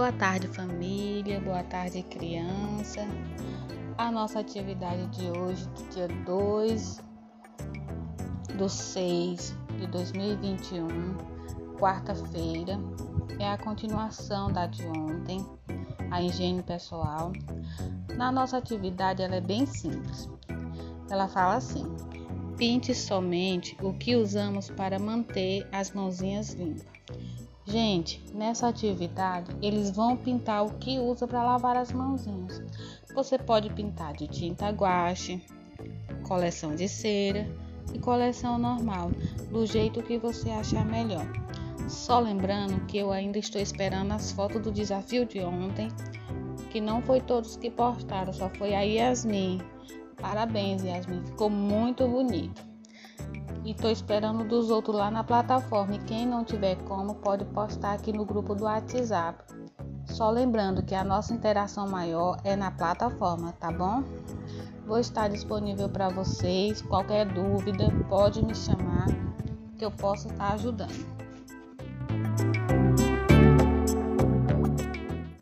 Boa tarde, família. Boa tarde, criança. A nossa atividade de hoje, do dia 2 do 6 de 2021, quarta-feira, é a continuação da de ontem, a higiene pessoal. Na nossa atividade, ela é bem simples. Ela fala assim: pinte somente o que usamos para manter as mãozinhas limpas. Gente, nessa atividade eles vão pintar o que usa para lavar as mãozinhas. Você pode pintar de tinta guache, coleção de cera e coleção normal, do jeito que você achar melhor. Só lembrando que eu ainda estou esperando as fotos do desafio de ontem, que não foi todos que postaram, só foi a Yasmin. Parabéns, Yasmin, ficou muito bonito. E tô esperando dos outros lá na plataforma. E quem não tiver como, pode postar aqui no grupo do WhatsApp. Só lembrando que a nossa interação maior é na plataforma, tá bom? Vou estar disponível para vocês. Qualquer dúvida, pode me chamar que eu posso estar ajudando.